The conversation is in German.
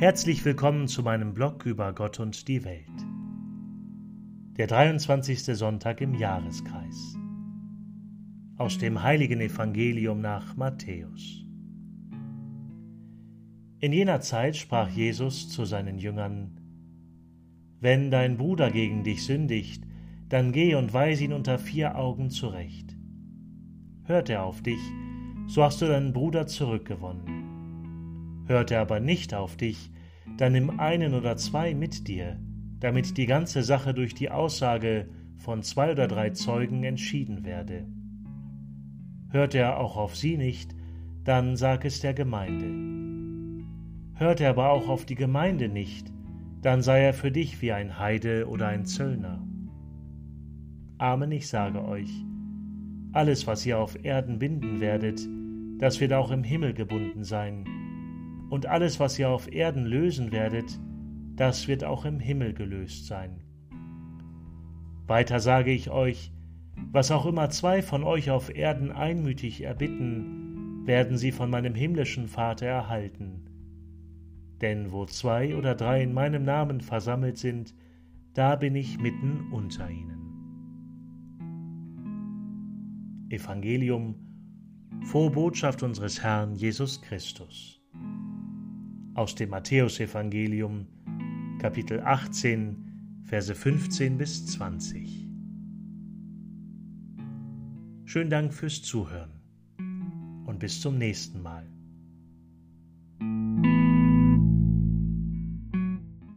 Herzlich willkommen zu meinem Blog über Gott und die Welt. Der 23. Sonntag im Jahreskreis. Aus dem heiligen Evangelium nach Matthäus. In jener Zeit sprach Jesus zu seinen Jüngern, Wenn dein Bruder gegen dich sündigt, dann geh und weise ihn unter vier Augen zurecht. Hört er auf dich, so hast du deinen Bruder zurückgewonnen. Hört er aber nicht auf dich, dann nimm einen oder zwei mit dir, damit die ganze Sache durch die Aussage von zwei oder drei Zeugen entschieden werde. Hört er auch auf sie nicht, dann sag es der Gemeinde. Hört er aber auch auf die Gemeinde nicht, dann sei er für dich wie ein Heide oder ein Zöllner. Amen, ich sage euch, alles, was ihr auf Erden binden werdet, das wird auch im Himmel gebunden sein und alles, was ihr auf Erden lösen werdet, das wird auch im Himmel gelöst sein. Weiter sage ich euch, was auch immer zwei von euch auf Erden einmütig erbitten, werden sie von meinem himmlischen Vater erhalten. Denn wo zwei oder drei in meinem Namen versammelt sind, da bin ich mitten unter ihnen. Evangelium, frohe Botschaft unseres Herrn Jesus Christus aus dem Matthäusevangelium, Kapitel 18, Verse 15 bis 20. Schönen Dank fürs Zuhören und bis zum nächsten Mal.